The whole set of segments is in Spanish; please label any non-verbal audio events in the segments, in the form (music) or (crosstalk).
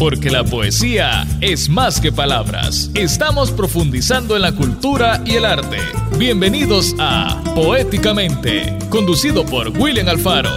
porque la poesía es más que palabras. Estamos profundizando en la cultura y el arte. Bienvenidos a Poéticamente, conducido por William Alfaro.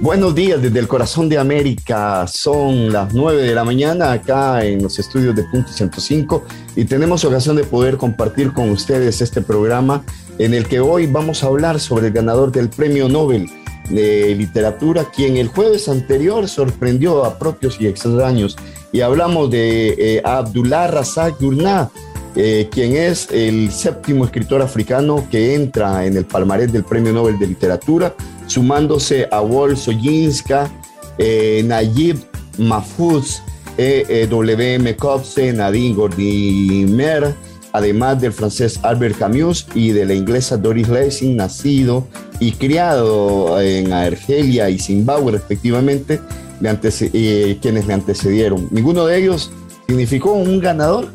Buenos días desde el corazón de América. Son las 9 de la mañana acá en los estudios de Punto 105 y tenemos ocasión de poder compartir con ustedes este programa en el que hoy vamos a hablar sobre el ganador del Premio Nobel de literatura, quien el jueves anterior sorprendió a propios y extraños. Y hablamos de eh, Abdullah Razak Gurnah, eh, quien es el séptimo escritor africano que entra en el palmarés del Premio Nobel de Literatura, sumándose a Wol Soyinska, eh, Nayib Mahfouz, W.M. Coetzee, Nadine Gordimer, además del francés Albert Camus y de la inglesa Doris Lessing, nacido y criado en Argelia y Zimbabue respectivamente, eh, quienes le antecedieron. Ninguno de ellos significó un ganador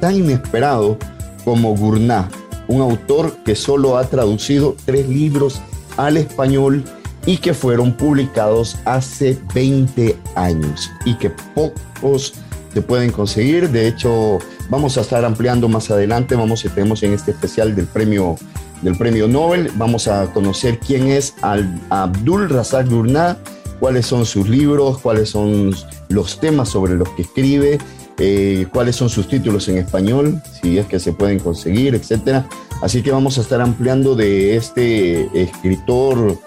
tan inesperado como Gurnah, un autor que solo ha traducido tres libros al español y que fueron publicados hace 20 años y que pocos se pueden conseguir. De hecho, vamos a estar ampliando más adelante, vamos tenemos en este especial del premio del premio Nobel, vamos a conocer quién es Abdul Razak Gurnah, cuáles son sus libros, cuáles son los temas sobre los que escribe, eh, cuáles son sus títulos en español, si es que se pueden conseguir, etcétera. Así que vamos a estar ampliando de este escritor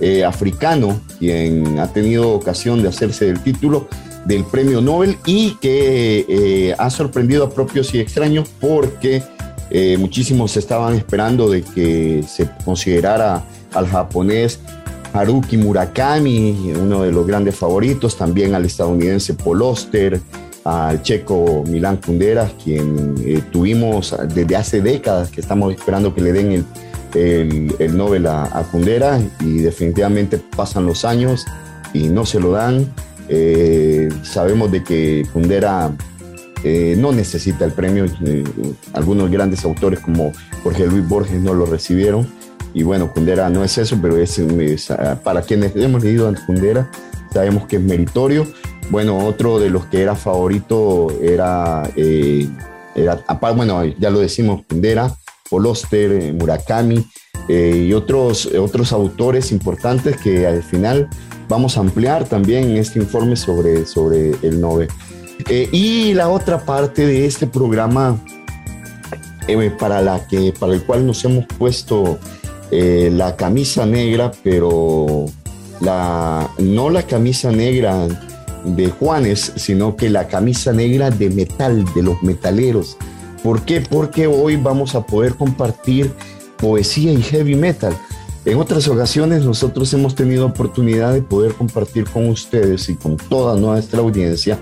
eh, africano, quien ha tenido ocasión de hacerse del título, del premio Nobel y que eh, ha sorprendido a propios y extraños porque eh, muchísimos estaban esperando de que se considerara al japonés Haruki Murakami, uno de los grandes favoritos, también al estadounidense Paul Oster, al checo Milán Kundera, quien eh, tuvimos desde hace décadas que estamos esperando que le den el, el, Nobel a, a Kundera y definitivamente pasan los años y no se lo dan. Eh, sabemos de que Kundera eh, no necesita el premio. Eh, algunos grandes autores como Jorge Luis Borges no lo recibieron. Y bueno, Kundera no es eso, pero es, para quienes hemos leído a Kundera, sabemos que es meritorio. Bueno, otro de los que era favorito era, era bueno, ya lo decimos, Kundera, Poloster, Murakami y otros, otros autores importantes que al final vamos a ampliar también en este informe sobre, sobre el Nobel. Eh, y la otra parte de este programa eh, para, la que, para el cual nos hemos puesto eh, la camisa negra, pero la, no la camisa negra de Juanes, sino que la camisa negra de metal, de los metaleros. ¿Por qué? Porque hoy vamos a poder compartir poesía y heavy metal. En otras ocasiones nosotros hemos tenido oportunidad de poder compartir con ustedes y con toda nuestra audiencia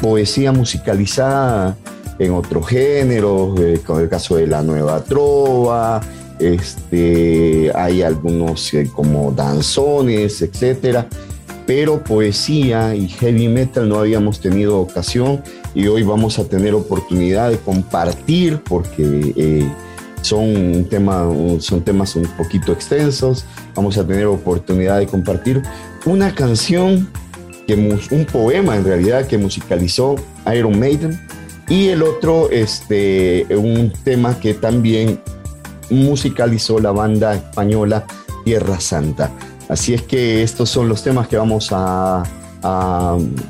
poesía musicalizada en otro género, eh, con el caso de la nueva trova, este, hay algunos eh, como danzones, etcétera, pero poesía y heavy metal no habíamos tenido ocasión y hoy vamos a tener oportunidad de compartir porque eh, son, tema, son temas un poquito extensos. Vamos a tener oportunidad de compartir una canción, que, un poema en realidad que musicalizó Iron Maiden y el otro, este, un tema que también musicalizó la banda española Tierra Santa. Así es que estos son los temas que vamos a,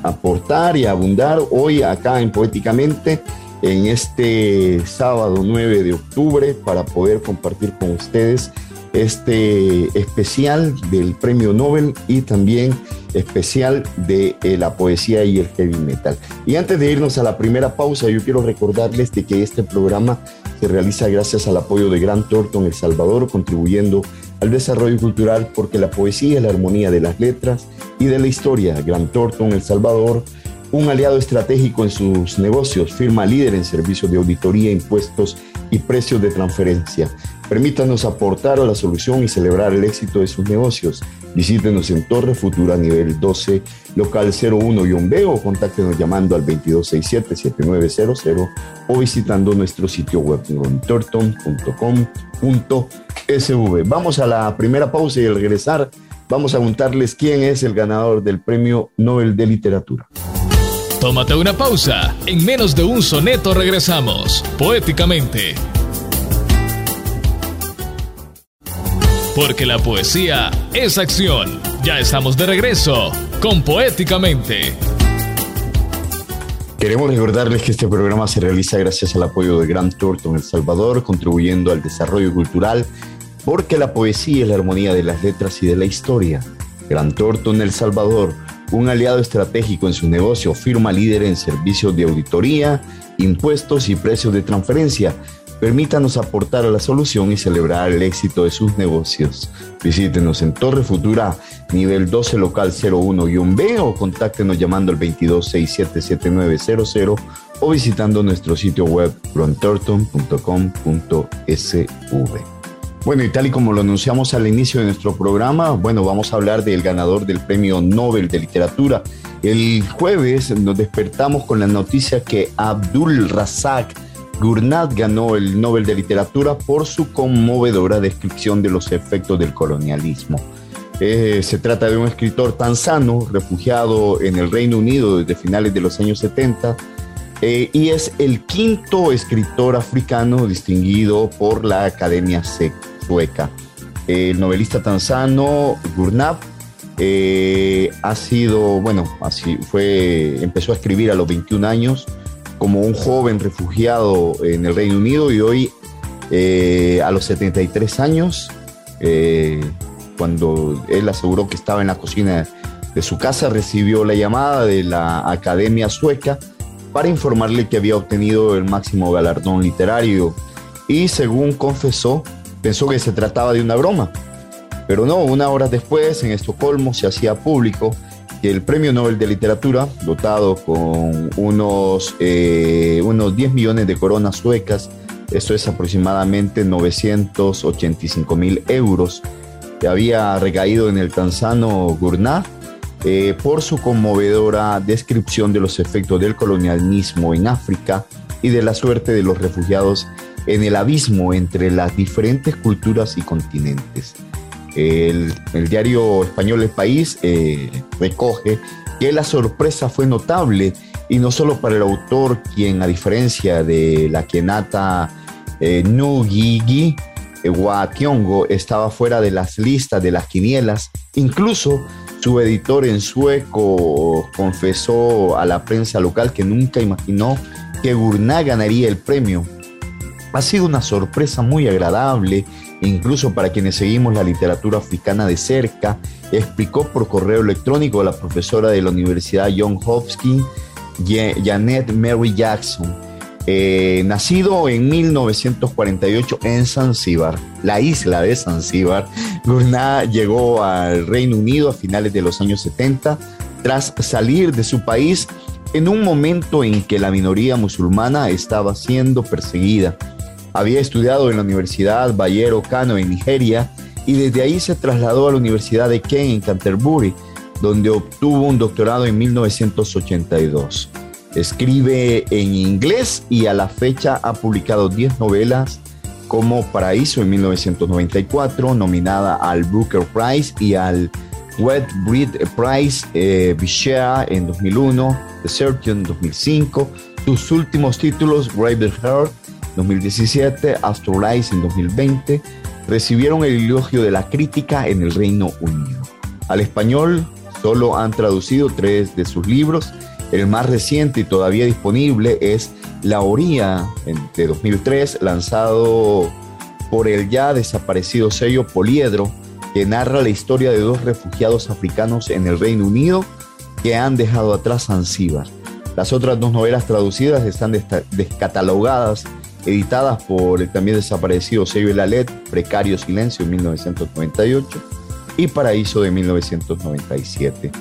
aportar y abundar hoy acá en Poéticamente en este sábado 9 de octubre para poder compartir con ustedes este especial del Premio Nobel y también especial de eh, la poesía y el heavy metal. Y antes de irnos a la primera pausa, yo quiero recordarles de que este programa se realiza gracias al apoyo de Gran Thornton El Salvador, contribuyendo al desarrollo cultural porque la poesía es la armonía de las letras y de la historia. Gran Thornton El Salvador un aliado estratégico en sus negocios, firma líder en servicios de auditoría, impuestos y precios de transferencia. Permítanos aportar a la solución y celebrar el éxito de sus negocios. Visítenos en Torre Futura nivel 12, local 01-B o contáctenos llamando al 2267-7900 o visitando nuestro sitio web torton.com.sv. Vamos a la primera pausa y al regresar vamos a preguntarles quién es el ganador del Premio Nobel de Literatura. Tómate una pausa. En menos de un soneto regresamos, poéticamente. Porque la poesía es acción. Ya estamos de regreso con Poéticamente. Queremos recordarles que este programa se realiza gracias al apoyo de Grant Thornton El Salvador, contribuyendo al desarrollo cultural, porque la poesía es la armonía de las letras y de la historia. Grant Thornton El Salvador, un aliado estratégico en su negocio, firma líder en servicios de auditoría, impuestos y precios de transferencia Permítanos aportar a la solución y celebrar el éxito de sus negocios. Visítenos en Torre Futura, nivel 12 local 01-B o contáctenos llamando al 22677900 o visitando nuestro sitio web frontorton.com.sv. Bueno, y tal y como lo anunciamos al inicio de nuestro programa, bueno, vamos a hablar del ganador del Premio Nobel de Literatura. El jueves nos despertamos con la noticia que Abdul Razak Gurnat ganó el Nobel de Literatura por su conmovedora descripción de los efectos del colonialismo. Eh, se trata de un escritor tanzano, refugiado en el Reino Unido desde finales de los años 70, eh, y es el quinto escritor africano distinguido por la Academia Sueca. El novelista tanzano Gurnat eh, ha sido, bueno, así fue, empezó a escribir a los 21 años como un joven refugiado en el Reino Unido y hoy eh, a los 73 años, eh, cuando él aseguró que estaba en la cocina de su casa, recibió la llamada de la Academia Sueca para informarle que había obtenido el máximo galardón literario y según confesó, pensó que se trataba de una broma. Pero no, una hora después en Estocolmo se hacía público el Premio Nobel de Literatura, dotado con unos, eh, unos 10 millones de coronas suecas, esto es aproximadamente 985 mil euros, que había recaído en el tanzano Gurnah eh, por su conmovedora descripción de los efectos del colonialismo en África y de la suerte de los refugiados en el abismo entre las diferentes culturas y continentes. El, diario español El País eh, recoge que la sorpresa fue notable y no solo para el autor, quien a diferencia de la quenata eh, Nugigi eh, estaba fuera de las listas de las quinielas, incluso su editor en sueco confesó a la prensa local que nunca imaginó que Gurná ganaría el premio. Ha sido una sorpresa muy agradable incluso para quienes seguimos la literatura africana de cerca, explicó por correo electrónico la profesora de la Universidad John Hopkins, Janet Mary Jackson. Eh, nacido en 1948 en Zanzíbar, la isla de Zanzíbar, (laughs) Gurnah llegó al Reino Unido a finales de los años 70 tras salir de su país en un momento en que la minoría musulmana estaba siendo perseguida había estudiado en la Universidad Bayero Kano en Nigeria y desde ahí se trasladó a la Universidad de Kent en Canterbury, donde obtuvo un doctorado en 1982. Escribe en inglés y a la fecha ha publicado 10 novelas como Paraíso en 1994, nominada al Booker Prize y al Wet Breed Prize eh, en 2001, The Search en 2005. Sus últimos títulos, Heart 2017, Rise en 2020, recibieron el elogio de la crítica en el Reino Unido. Al español solo han traducido tres de sus libros. El más reciente y todavía disponible es La Orilla de 2003, lanzado por el ya desaparecido sello Poliedro, que narra la historia de dos refugiados africanos en el Reino Unido que han dejado atrás Zanzíbar. Las otras dos novelas traducidas están descatalogadas editadas por el también desaparecido Sello Lalet, Precario Silencio en 1998 y Paraíso de 1997.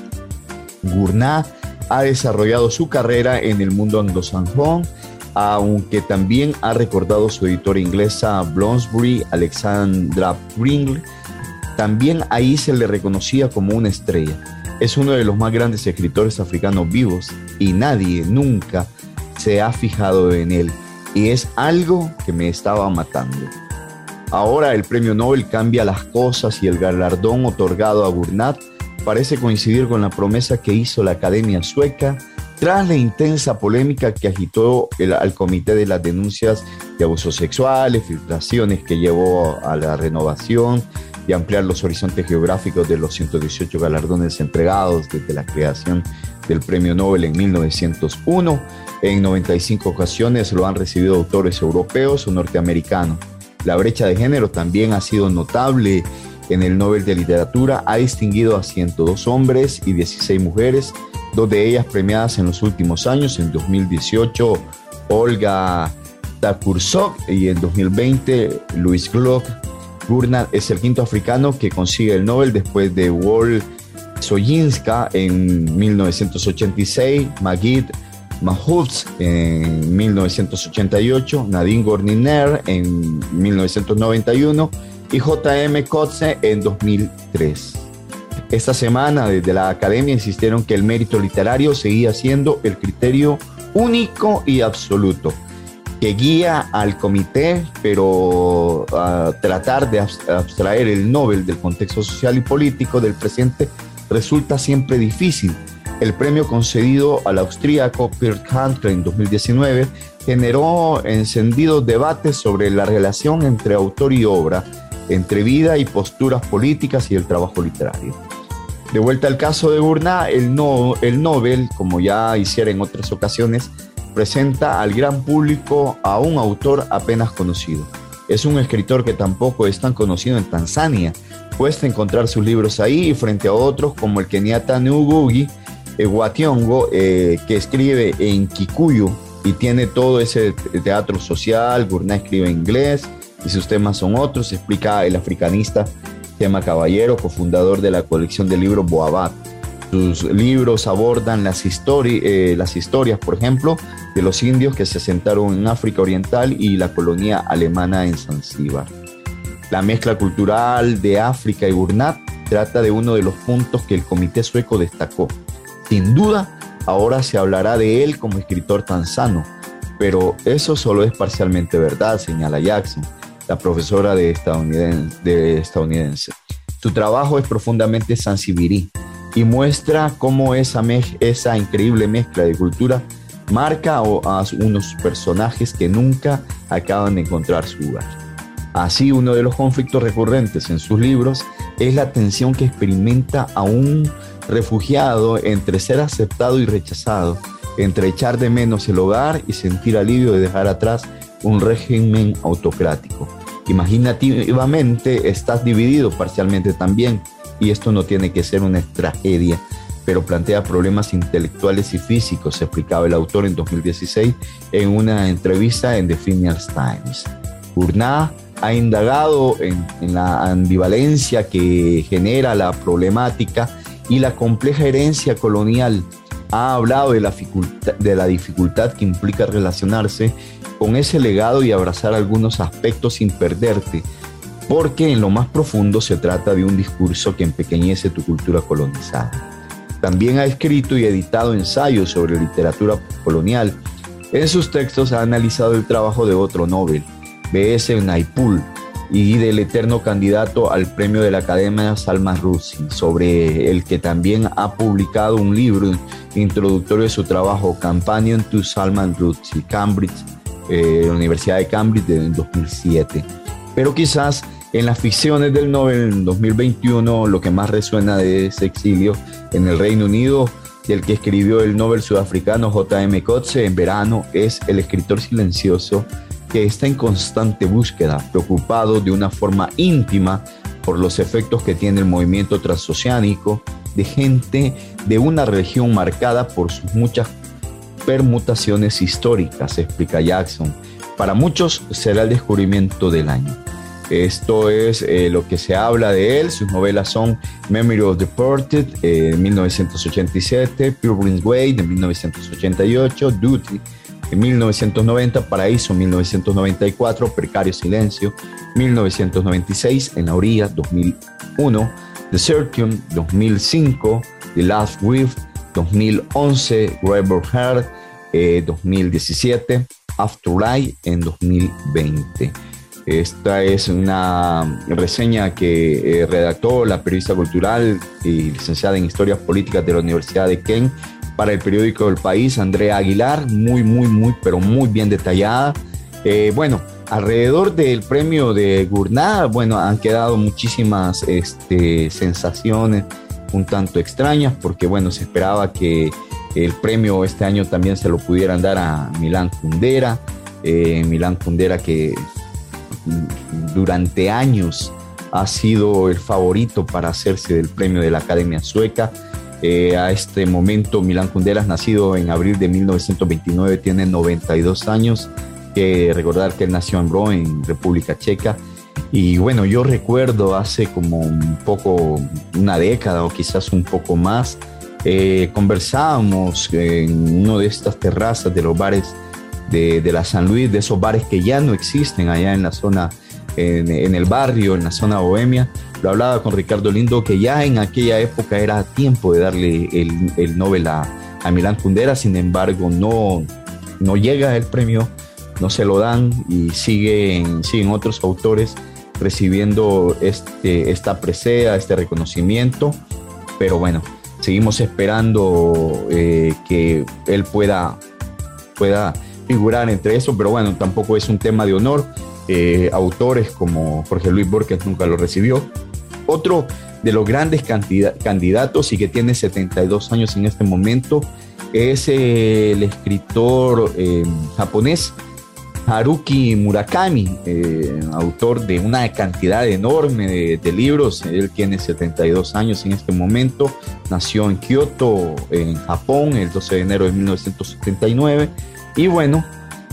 Gurnah ha desarrollado su carrera en el mundo anglosajón, aunque también ha recordado su editora inglesa Bloomsbury, Alexandra Pringle. También ahí se le reconocía como una estrella. Es uno de los más grandes escritores africanos vivos y nadie nunca se ha fijado en él y es algo que me estaba matando. Ahora el premio Nobel cambia las cosas y el galardón otorgado a Gurnat parece coincidir con la promesa que hizo la Academia Sueca tras la intensa polémica que agitó al Comité de las Denuncias de Abusos Sexuales, filtraciones que llevó a la renovación y ampliar los horizontes geográficos de los 118 galardones entregados desde la creación del Premio Nobel en 1901. En 95 ocasiones lo han recibido autores europeos o norteamericanos. La brecha de género también ha sido notable en el Nobel de Literatura. Ha distinguido a 102 hombres y 16 mujeres, dos de ellas premiadas en los últimos años. En 2018, Olga Takursok y en 2020, Luis Glock. Gurnat es el quinto africano que consigue el Nobel después de Wol Soyinska en 1986, Magid Mahfouz en 1988, Nadine Gorniner en 1991 y J.M. Kotze en 2003. Esta semana desde la academia insistieron que el mérito literario seguía siendo el criterio único y absoluto que guía al comité, pero a tratar de abstraer el Nobel del contexto social y político del presente resulta siempre difícil. El premio concedido al austríaco Kurt Handke en 2019 generó encendidos debates sobre la relación entre autor y obra, entre vida y posturas políticas y el trabajo literario. De vuelta al caso de Burnat, el, no, el Nobel, como ya hiciera en otras ocasiones, presenta al gran público a un autor apenas conocido. Es un escritor que tampoco es tan conocido en Tanzania. Cuesta encontrar sus libros ahí frente a otros como el keniata Ngugi Wationgo, eh, que escribe en Kikuyu y tiene todo ese teatro social. Gurnah escribe en inglés y sus temas son otros. Explica el africanista Tema Caballero, cofundador de la colección de libros Boabat. Sus libros abordan las, eh, las historias, por ejemplo, de los indios que se asentaron en África Oriental y la colonia alemana en Zanzíbar. La mezcla cultural de África y Burnat trata de uno de los puntos que el comité sueco destacó. Sin duda, ahora se hablará de él como escritor tanzano, pero eso solo es parcialmente verdad, señala Jackson, la profesora de estadounidense. De. Su trabajo es profundamente sansibirí y muestra cómo esa, esa increíble mezcla de cultura marca a unos personajes que nunca acaban de encontrar su lugar. Así, uno de los conflictos recurrentes en sus libros es la tensión que experimenta a un refugiado entre ser aceptado y rechazado, entre echar de menos el hogar y sentir alivio de dejar atrás un régimen autocrático. Imaginativamente estás dividido parcialmente también y esto no tiene que ser una tragedia, pero plantea problemas intelectuales y físicos, explicaba el autor en 2016 en una entrevista en The Financial Times. Urnah ha indagado en, la ambivalencia que genera la problemática y la compleja herencia colonial. Ha hablado de la, de la dificultad que implica relacionarse con ese legado y abrazar algunos aspectos sin perderte, porque en lo más profundo se trata de un discurso que empequeñece tu cultura colonizada. También ha escrito y editado ensayos sobre literatura colonial. En sus textos ha analizado el trabajo de otro Nobel, B.S. Naipaul, y del eterno candidato al premio de la Academia Salman Rushdie, sobre el que también ha publicado un libro introductorio de su trabajo, Companion to Salman Rushdie, Cambridge, eh, la Universidad de Cambridge en 2007. Pero quizás en las ficciones del Nobel en 2021 lo que más resuena de ese exilio en el Reino Unido y el que escribió el Nobel sudafricano J.M. Coetzee en verano es el escritor silencioso que está en constante búsqueda, preocupado de una forma íntima por los efectos que tiene el movimiento transoceánico de gente de una región marcada por sus muchas permutaciones históricas, explica Jackson. Para muchos será el descubrimiento del año. Esto es eh, lo que se habla de él. Sus novelas son Memory of Deported en 1987, Pure Way de 1988, Duty en 1990, Paraíso 1994, Precario Silencio 1996, En la Orilla 2001, The Circum 2005, The Last Reef 2011, Rebel Heart 2017, Afterlife en 2020. Esta es una reseña que eh, redactó la periodista cultural y licenciada en Historias Políticas de la Universidad de Kent para el periódico El País, Andrea Aguilar, muy, muy, muy, pero muy bien detallada. Eh, bueno, alrededor del premio de Gurnat, bueno, han quedado muchísimas este, sensaciones un tanto extrañas, porque bueno, se esperaba que el premio este año también se lo pudieran dar a Milán Kundera, eh, Milán Kundera que durante años ha sido el favorito para hacerse del premio de la Academia Sueca. Eh, a este momento, Milán Kunderas, nacido en abril de 1929, tiene 92 años. Que recordar que él nació en Bro, en República Checa. Y bueno, yo recuerdo hace como un poco, una década o quizás un poco más, eh, conversábamos en una de estas terrazas de los bares de, de, la San Luis, de esos bares que ya no existen allá en la zona, en, el barrio, en la zona bohemia. Lo hablaba con Ricardo Lindo, que ya en aquella época era tiempo de darle el, el a, a, Milán Kundera, sin embargo no, no llega el premio, no se lo dan y siguen, siguen otros autores recibiendo este, esta presea, este reconocimiento, pero bueno, seguimos esperando eh, que él pueda, pueda figurar entre eso, pero bueno, tampoco es un tema de honor. Eh, autores como Jorge Luis Borges nunca lo recibió. Otro de los grandes candidatos y que tiene 72 años en este momento es el escritor eh, japonés Haruki Murakami, eh, autor de una cantidad enorme de, de, libros. Él tiene 72 años en este momento. Nació en Kioto, en Japón, el 12 de enero de 1979 y bueno,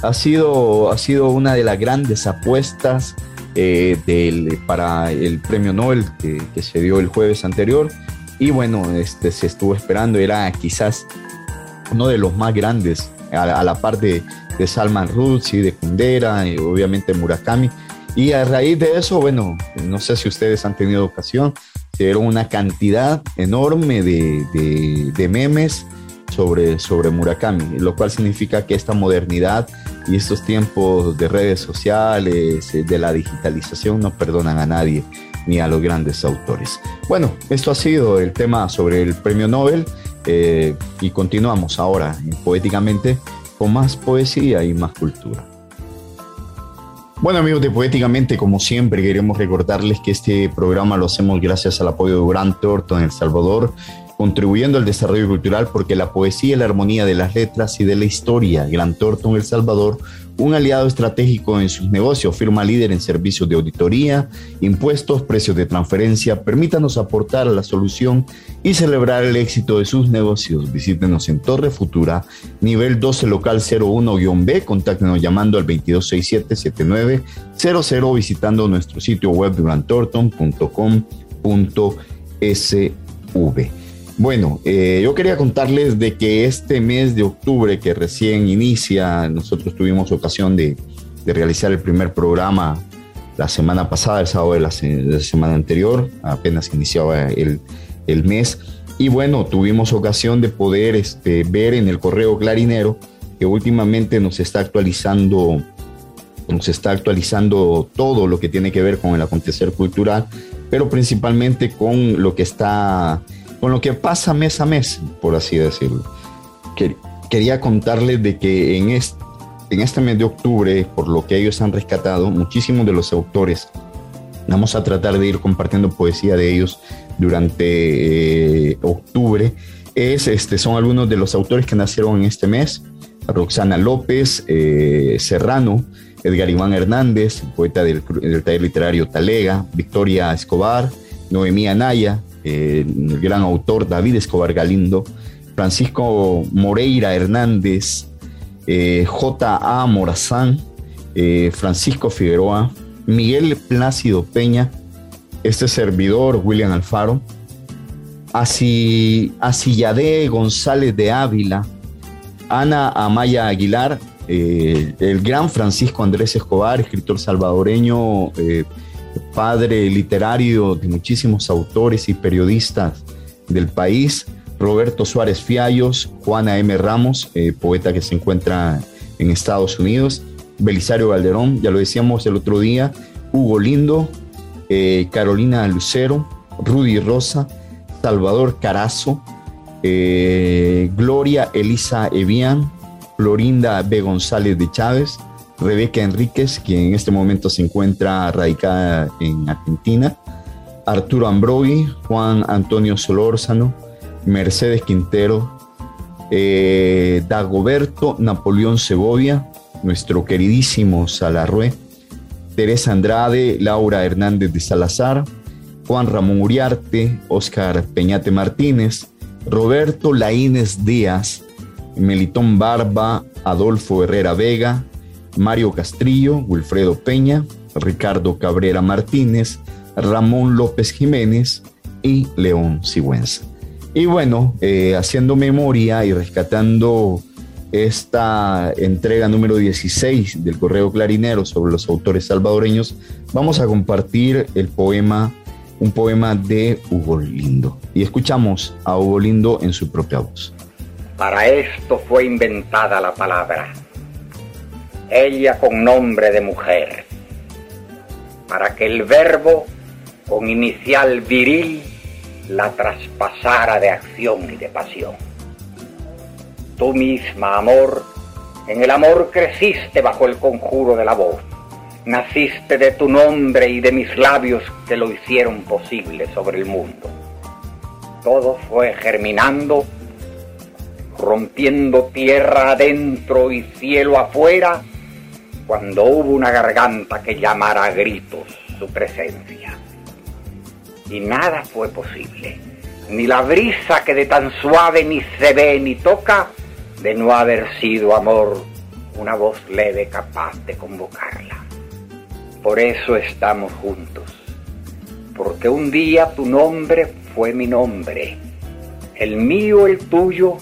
ha sido, ha sido una de las grandes apuestas eh, para el premio Nobel que, se dio el jueves anterior. Y bueno, este, se estuvo esperando, era quizás uno de los más grandes, a, la par de, Salman Rushdie, de Kundera, y obviamente Murakami. Y a raíz de eso, bueno, no sé si ustedes han tenido ocasión, se dieron una cantidad enorme de memes sobre, sobre Murakami, lo cual significa que esta modernidad y estos tiempos de redes sociales, eh, de la digitalización, no perdonan a nadie ni a los grandes autores. Bueno, esto ha sido el tema sobre el premio Nobel eh, y continuamos ahora Poéticamente con más poesía y más cultura. Bueno amigos de Poéticamente, como siempre queremos recordarles que este programa lo hacemos gracias al apoyo de Grant Thornton en El Salvador, contribuyendo al desarrollo cultural porque la poesía y la armonía de las letras y de la historia. Gran Torto El Salvador, un aliado estratégico en sus negocios, firma líder en servicios de auditoría, impuestos, precios de transferencia. Permítanos aportar a la solución y celebrar el éxito de sus negocios. Visítenos en Torre Futura, nivel 12 local 01-B. Contáctenos llamando al 2267-7900 visitando nuestro sitio web durantorton.com.sv. Bueno, eh, yo quería contarles de que este mes de octubre que recién inicia, nosotros tuvimos ocasión de, realizar el primer programa la semana pasada, el sábado de la, semana anterior, apenas iniciaba el, mes. Y bueno, tuvimos ocasión de poder este, ver en el correo clarinero que últimamente nos está actualizando nos está actualizando todo lo que tiene que ver con el acontecer cultural, pero principalmente con lo que está con lo que pasa mes a mes, por así decirlo. Quería contarles de que en este, mes de octubre, por lo que ellos han rescatado, muchísimos de los autores, vamos a tratar de ir compartiendo poesía de ellos durante eh, octubre. Es, este, son algunos de los autores que nacieron en este mes. Roxana López, eh, Serrano, Edgar Iván Hernández, poeta del taller literario Talega, Victoria Escobar, Noemí Anaya, eh, el gran autor David Escobar Galindo, Francisco Moreira Hernández, eh, J.A. Morazán, eh, Francisco Figueroa, Miguel Plácido Peña, este servidor William Alfaro, Asillade González de Ávila, Ana Amaya Aguilar, el gran Francisco Andrés Escobar, escritor salvadoreño, padre literario de muchísimos autores y periodistas del país, Roberto Suárez Fiallos, Juana M. Ramos, eh, poeta que se encuentra en Estados Unidos, Belisario Valderón, ya lo decíamos el otro día, Hugo Lindo, eh, Carolina Lucero, Rudy Rosa, Salvador Carazo, eh, Gloria Elisa Evian, Florinda B. González de Chávez, Rebeca Enríquez, quien en este momento se encuentra radicada en Argentina, Arturo Ambrogui, Juan Antonio Solórzano, Mercedes Quintero, eh, Dagoberto Napoleón Segovia, nuestro queridísimo Salarrué, Teresa Andrade, Laura Hernández de Salazar, Juan Ramón Uriarte, Oscar Peñate Martínez, Roberto Laínez Díaz, Melitón Barba, Adolfo Herrera Vega, Mario Castrillo, Wilfredo Peña, Ricardo Cabrera Martínez, Ramón López Jiménez y León Sigüenza. Y bueno, eh, haciendo memoria y rescatando esta entrega número 16 del Correo Clarinero sobre los autores salvadoreños, vamos a compartir el poema, un poema de Hugo Lindo. Y escuchamos a Hugo Lindo en su propia voz. Para esto fue inventada la palabra, ella con nombre de mujer, para que el verbo con inicial viril la traspasara de acción y de pasión. Tú misma, amor, en el amor creciste bajo el conjuro de la voz. Naciste de tu nombre y de mis labios que lo hicieron posible sobre el mundo. Todo fue germinando rompiendo tierra adentro y cielo afuera, cuando hubo una garganta que llamara a gritos su presencia. Y nada fue posible, ni la brisa que de tan suave ni se ve ni toca, de no haber sido amor una voz leve capaz de convocarla. Por eso estamos juntos, porque un día tu nombre fue mi nombre, el mío el tuyo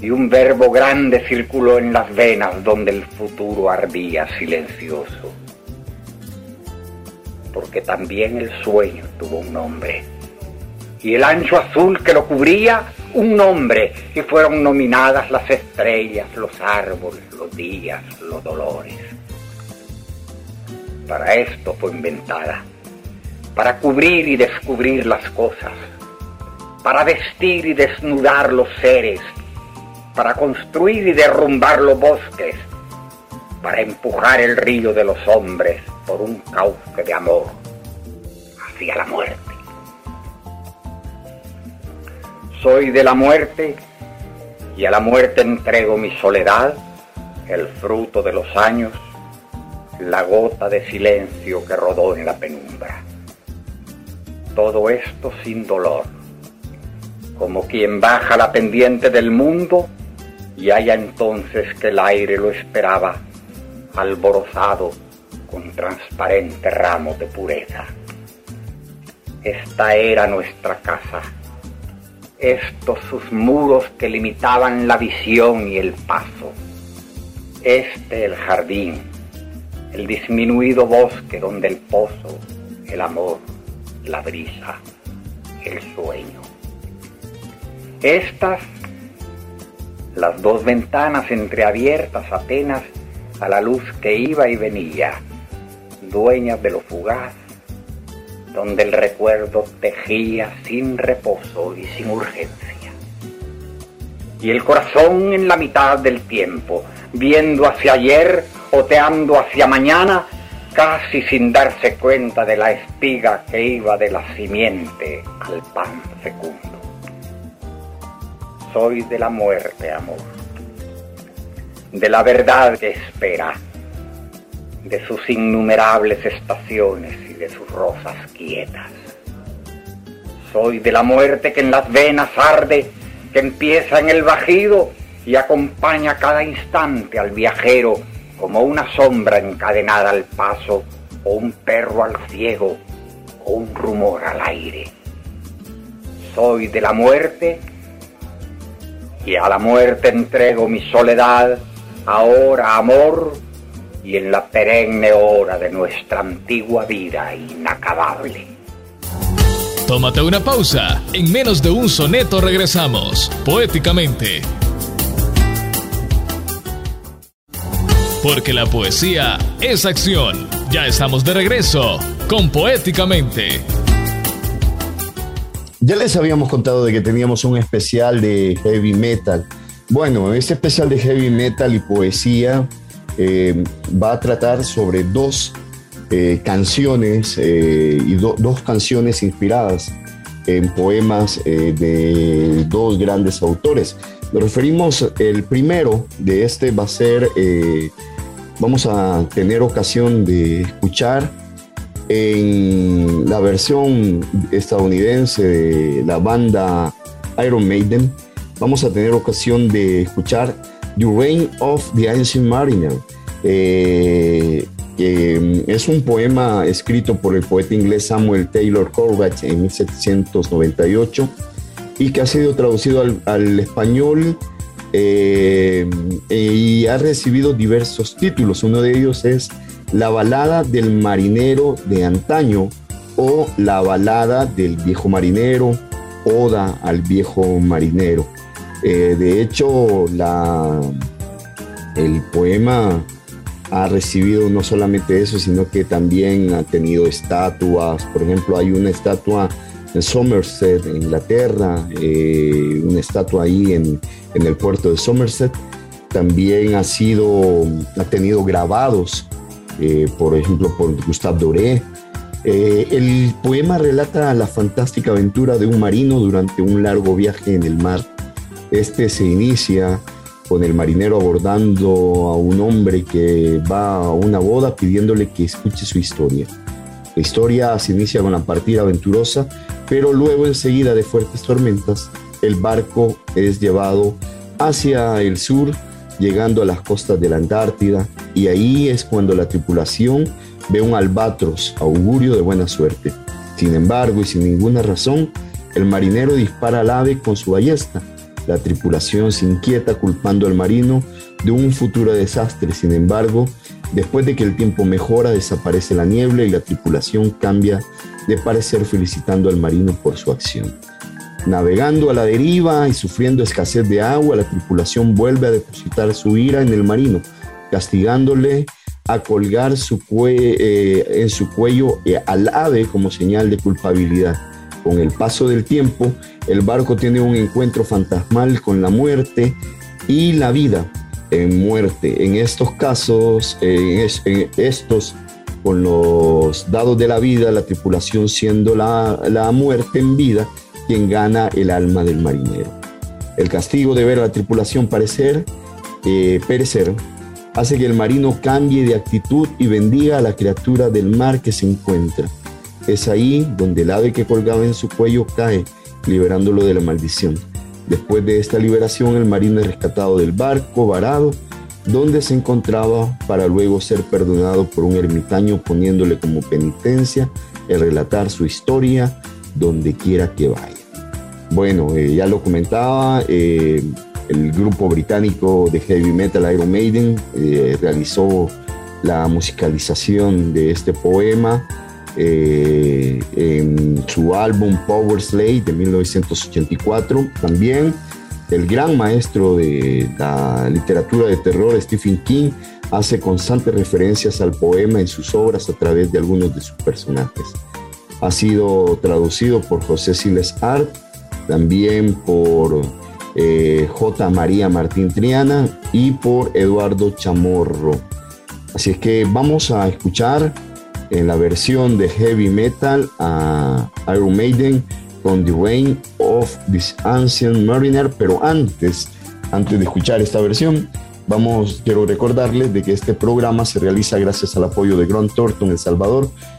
y un verbo grande circuló en las venas donde el futuro ardía silencioso. Porque también el sueño tuvo un nombre. Y el ancho azul que lo cubría, un nombre. Y fueron nominadas las estrellas, los árboles, los días, los dolores. Para esto fue inventada. Para cubrir y descubrir las cosas. Para vestir y desnudar los seres para construir y derrumbar los bosques, para empujar el río de los hombres por un cauce de amor hacia la muerte. Soy de la muerte y a la muerte entrego mi soledad, el fruto de los años, la gota de silencio que rodó en la penumbra. Todo esto sin dolor, como quien baja la pendiente del mundo y haya entonces que el aire lo esperaba, alborozado con transparente ramo de pureza. Esta era nuestra casa, estos sus muros que limitaban la visión y el paso, este el jardín, el disminuido bosque donde el pozo, el amor, la brisa, el sueño. Estas las dos ventanas entreabiertas apenas a la luz que iba y venía, dueñas de lo fugaz, donde el recuerdo tejía sin reposo y sin urgencia. Y el corazón en la mitad del tiempo, viendo hacia ayer, oteando hacia mañana, casi sin darse cuenta de la espiga que iba de la simiente al pan fecundo soy de la muerte, amor, de la verdad que espera, de sus innumerables estaciones y de sus rosas quietas. Soy de la muerte que en las venas arde, que empieza en el bajido y acompaña cada instante al viajero como una sombra encadenada al paso o un perro al ciego o un rumor al aire. Soy de la muerte y a la muerte entrego mi soledad, ahora amor y en la perenne hora de nuestra antigua vida inacabable. Tómate una pausa, en menos de un soneto regresamos, poéticamente. Porque la poesía es acción. Ya estamos de regreso con Poéticamente. Ya les habíamos contado de que teníamos un especial de heavy metal. Bueno, este especial de heavy metal y poesía eh, va a tratar sobre dos eh, canciones eh, y dos canciones inspiradas en poemas de dos grandes autores. Nos referimos, el primero de este va a ser, vamos a tener ocasión de escuchar en la versión estadounidense de la banda Iron Maiden, vamos a tener ocasión de escuchar The Reign of the Ancient Mariner. Eh, que es un poema escrito por el poeta inglés Samuel Taylor Coleridge en 1798 y que ha sido traducido al, español eh, y ha recibido diversos títulos. Uno de ellos es La balada del marinero de antaño o La balada del viejo marinero, Oda al viejo marinero. Eh, de hecho, la, el poema ha recibido no solamente eso, sino que también ha tenido estatuas. Por ejemplo, hay una estatua en Somerset, en Inglaterra, eh, una estatua ahí en, el puerto de Somerset. También ha sido, ha tenido grabados, eh, por ejemplo, por Gustave Doré. Eh, el poema relata la fantástica aventura de un marino durante un largo viaje en el mar. Este se inicia con el marinero abordando a un hombre que va a una boda pidiéndole que escuche su historia. La historia se inicia con la partida aventurosa, pero luego enseguida de fuertes tormentas, el barco es llevado hacia el sur, llegando a las costas de la Antártida, y ahí es cuando la tripulación ve un albatros, augurio de buena suerte. Sin embargo, y sin ninguna razón, el marinero dispara al ave con su ballesta, la tripulación se inquieta culpando al marino de un futuro desastre. Sin embargo, después de que el tiempo mejora, desaparece la niebla y la tripulación cambia de parecer felicitando al marino por su acción. Navegando a la deriva y sufriendo escasez de agua, la tripulación vuelve a depositar su ira en el marino, castigándole a colgar su eh, en su cuello eh, al ave como señal de culpabilidad. Con el paso del tiempo, el barco tiene un encuentro fantasmal con la muerte y la vida en muerte. En estos casos, en, estos, con los dados de la vida, la tripulación siendo la, muerte en vida quien gana el alma del marinero. El castigo de ver a la tripulación parecer, eh, perecer hace que el marino cambie de actitud y bendiga a la criatura del mar que se encuentra. Es ahí donde el ave que colgaba en su cuello cae, liberándolo de la maldición. Después de esta liberación, el marino es rescatado del barco varado donde se encontraba para luego ser perdonado por un ermitaño poniéndole como penitencia el relatar su historia donde quiera que vaya. Bueno, eh, ya lo comentaba, eh, el grupo británico de heavy metal Iron Maiden eh, realizó la musicalización de este poema eh, en su álbum Power Slate de 1984. También el gran maestro de la literatura de terror, Stephen King, hace constantes referencias al poema en sus obras a través de algunos de sus personajes. Ha sido traducido por José Siles Art, también por eh, J. María Martín Triana y por Eduardo Chamorro. Así es que vamos a escuchar en la versión de heavy metal a Iron Maiden con The Reign of this Ancient Mariner, pero antes, antes de escuchar esta versión, vamos, quiero recordarles de que este programa se realiza gracias al apoyo de Grant Thornton El Salvador,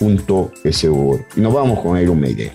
torton.com.so. Y nos vamos con Iron Maiden.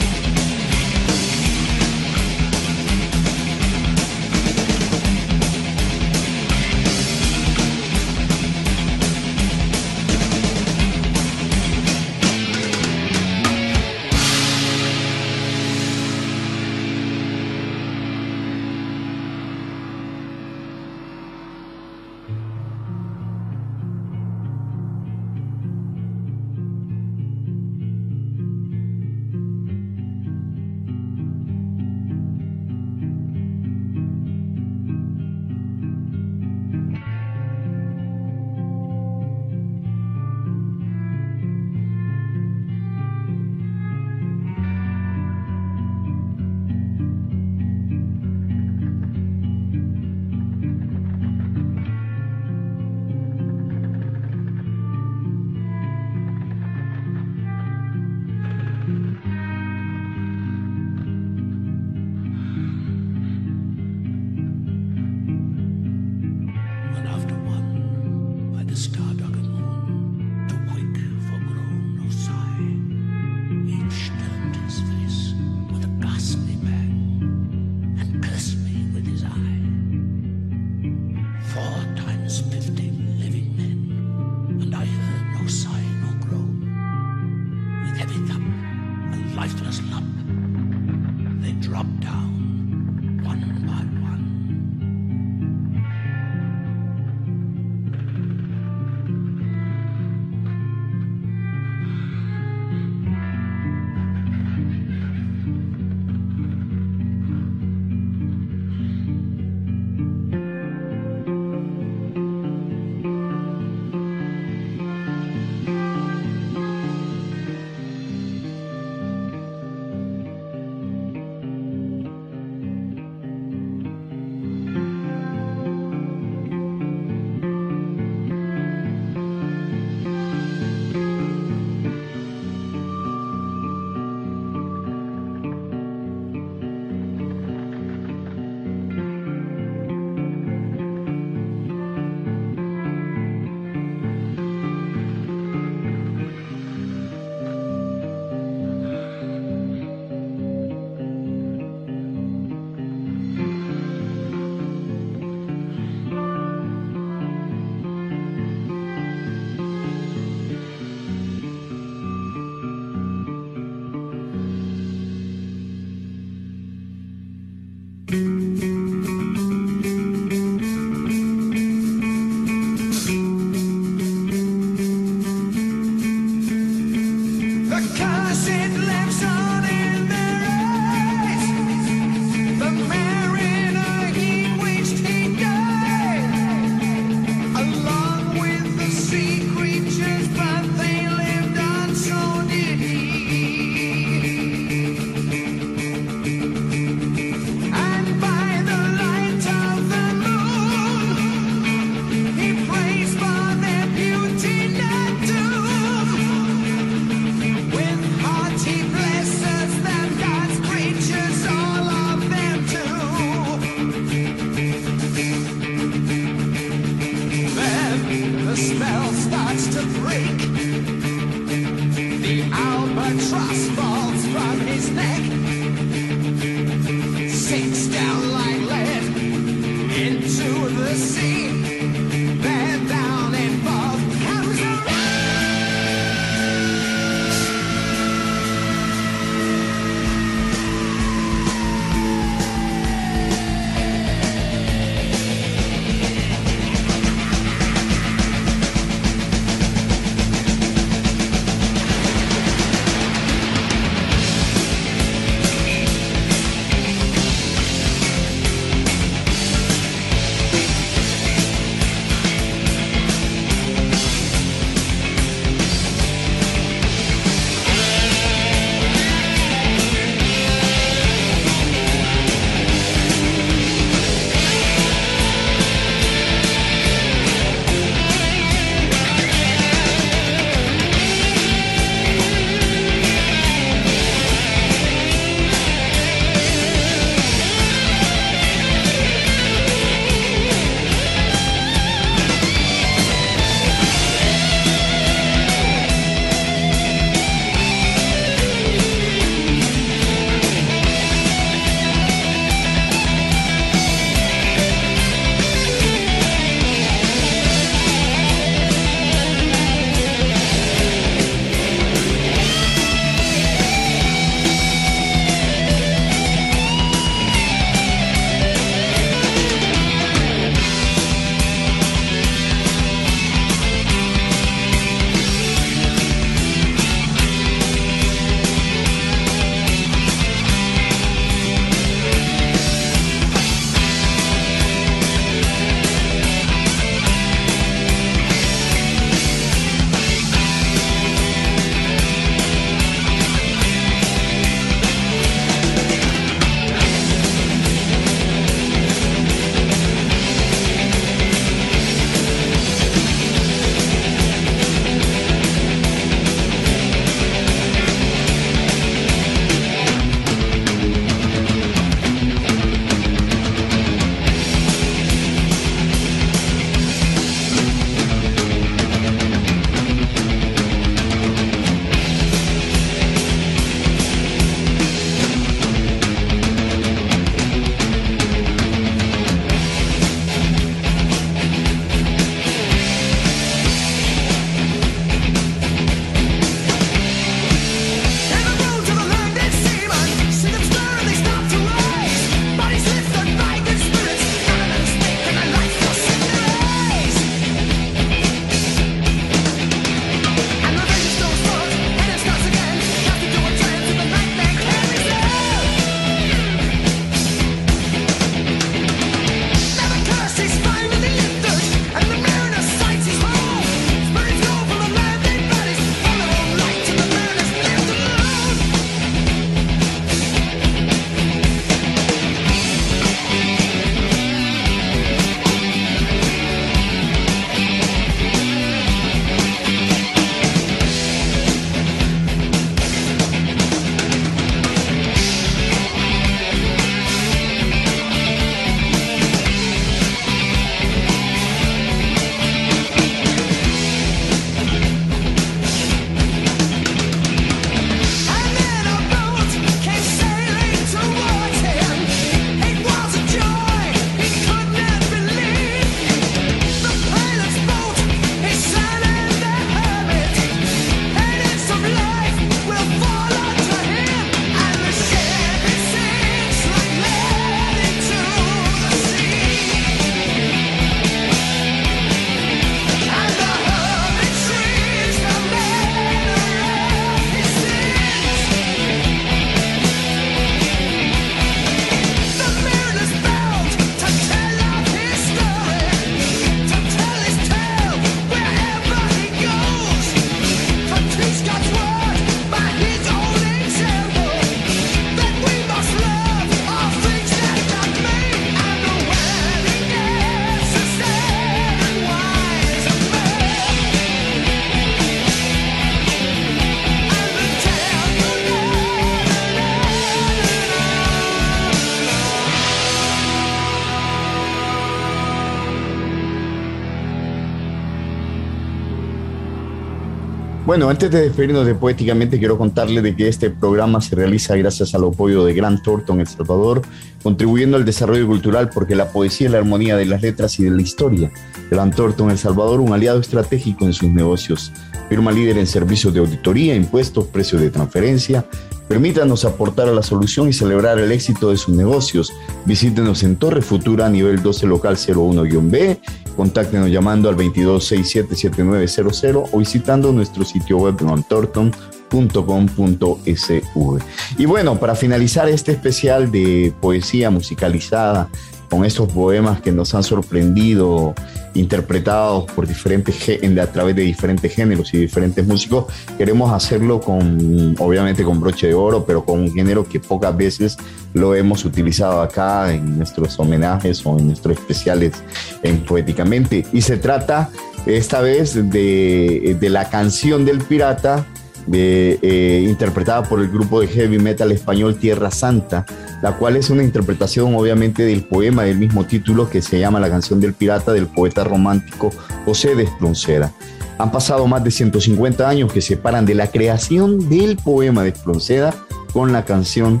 Bueno, antes de despedirnos de Poéticamente, quiero contarle de que este programa se realiza gracias al apoyo de Gran Thornton El Salvador, contribuyendo al desarrollo cultural porque la poesía es la armonía de las letras y de la historia. Gran Thornton El Salvador, un aliado estratégico en sus negocios. Firma líder en servicios de auditoría, impuestos, precios de transferencia. Permítanos aportar a la solución y celebrar el éxito de sus negocios. Visítenos en Torre Futura, nivel 12 local 01-B Contáctenos llamando al 22677900 o visitando nuestro sitio web nontorton.com.sv. Y bueno, para finalizar este especial de poesía musicalizada con estos poemas que nos han sorprendido, interpretados por diferentes a través de diferentes géneros y diferentes músicos, queremos hacerlo con, obviamente, con broche de oro, pero con un género que pocas veces lo hemos utilizado acá en nuestros homenajes o en nuestros especiales en Poéticamente. Y se trata esta vez de, de la canción del pirata eh, interpretada por el grupo de heavy metal español Tierra Santa, la cual es una interpretación obviamente del poema del mismo título que se llama La canción del pirata del poeta romántico José de Espronceda. Han pasado más de 150 años que separan de la creación del poema de Espronceda con la canción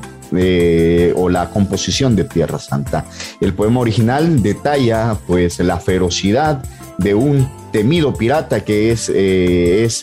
o la composición de Tierra Santa. El poema original detalla pues la ferocidad de un temido pirata que es, eh, es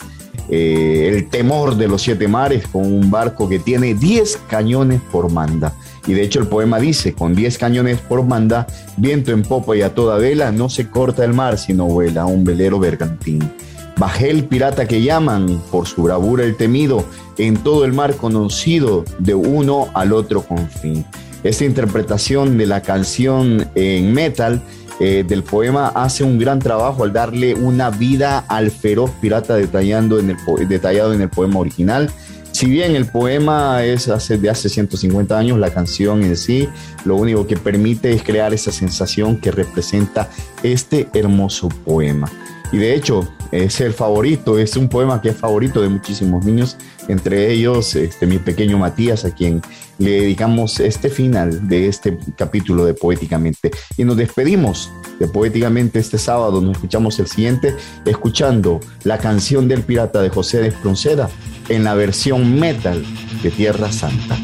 eh, el temor de los siete mares con un barco que tiene 10 cañones por manda. Y de hecho el poema dice, con 10 cañones por manda, viento en popa y a toda vela, no se corta el mar sino vuela un velero bergantín. Bajé el pirata que llaman, por su bravura el temido, en todo el mar conocido, de uno al otro confín. Esta interpretación de la canción en metal eh, del poema hace un gran trabajo al darle una vida al feroz pirata detallando en el, detallado en el poema original. Si bien el poema es hace, de hace 150 años, la canción en sí lo único que permite es crear esa sensación que representa este hermoso poema. Y de hecho, es el favorito, es un poema que es favorito de muchísimos niños, entre ellos este, mi pequeño Matías, a quien le dedicamos este final de este capítulo de Poéticamente. Y nos despedimos de Poéticamente este sábado, nos escuchamos el siguiente, escuchando la canción del pirata de José de Espronceda en la versión metal de Tierra Santa.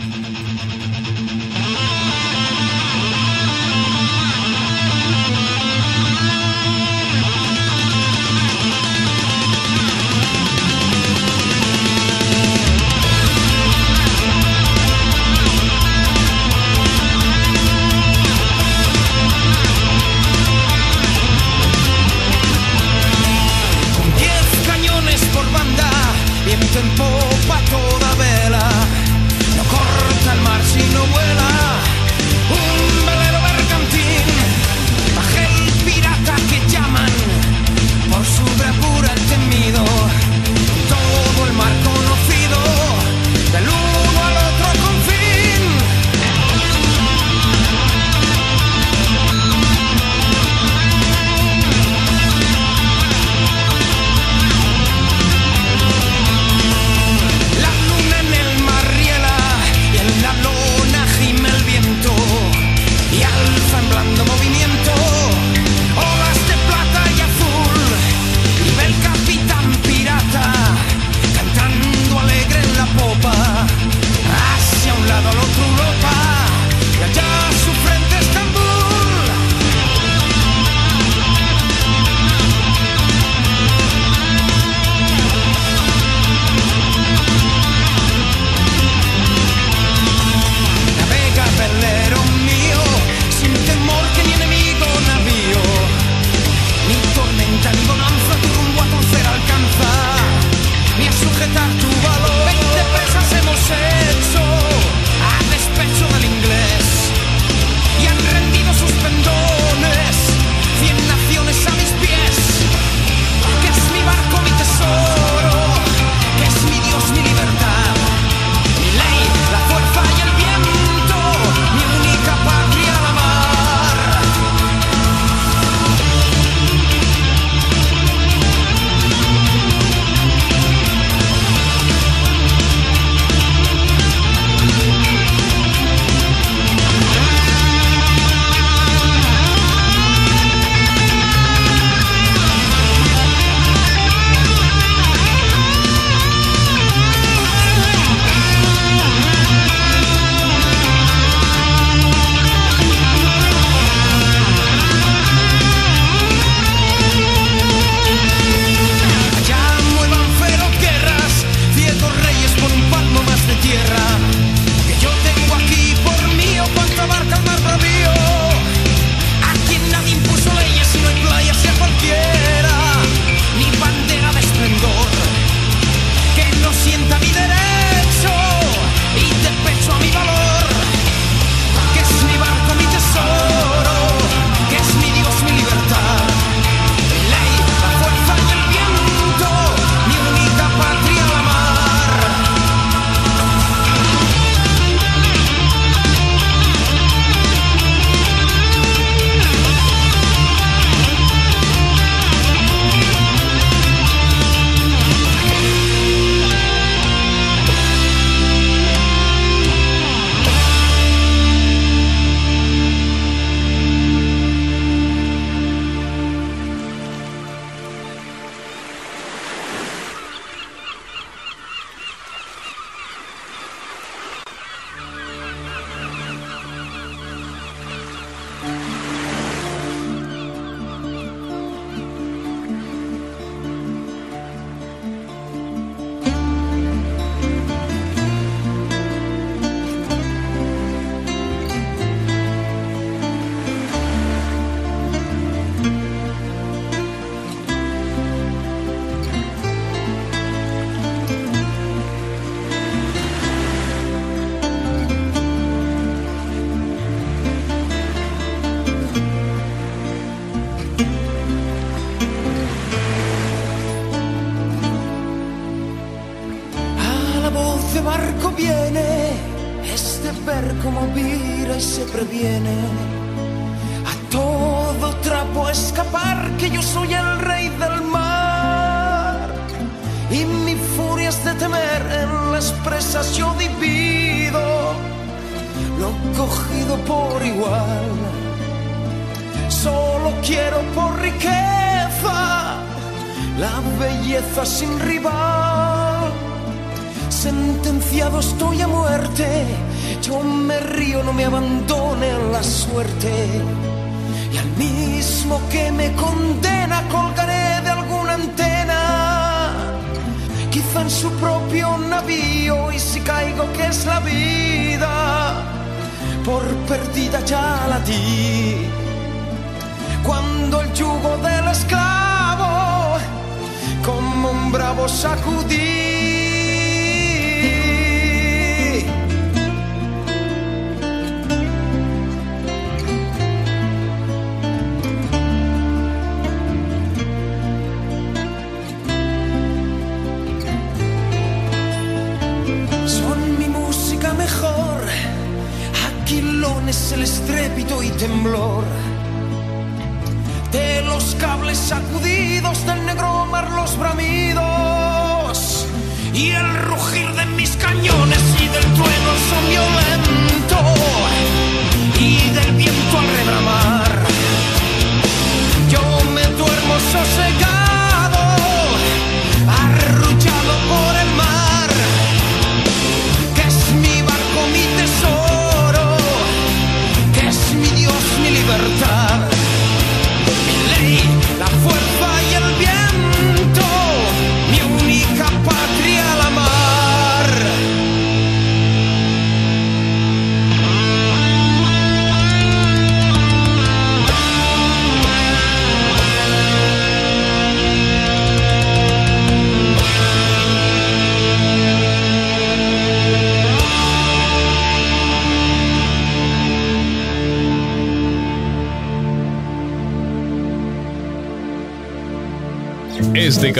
Belleza sin rival. Sentenciado estoy a muerte, yo me río, no me abandone la suerte. Y al mismo que me condena colgaré de alguna antena, quizá en su propio navío, y si caigo que es la vida, por perdida ya la di. Cuando el yugo del esclavo bravo sacudir.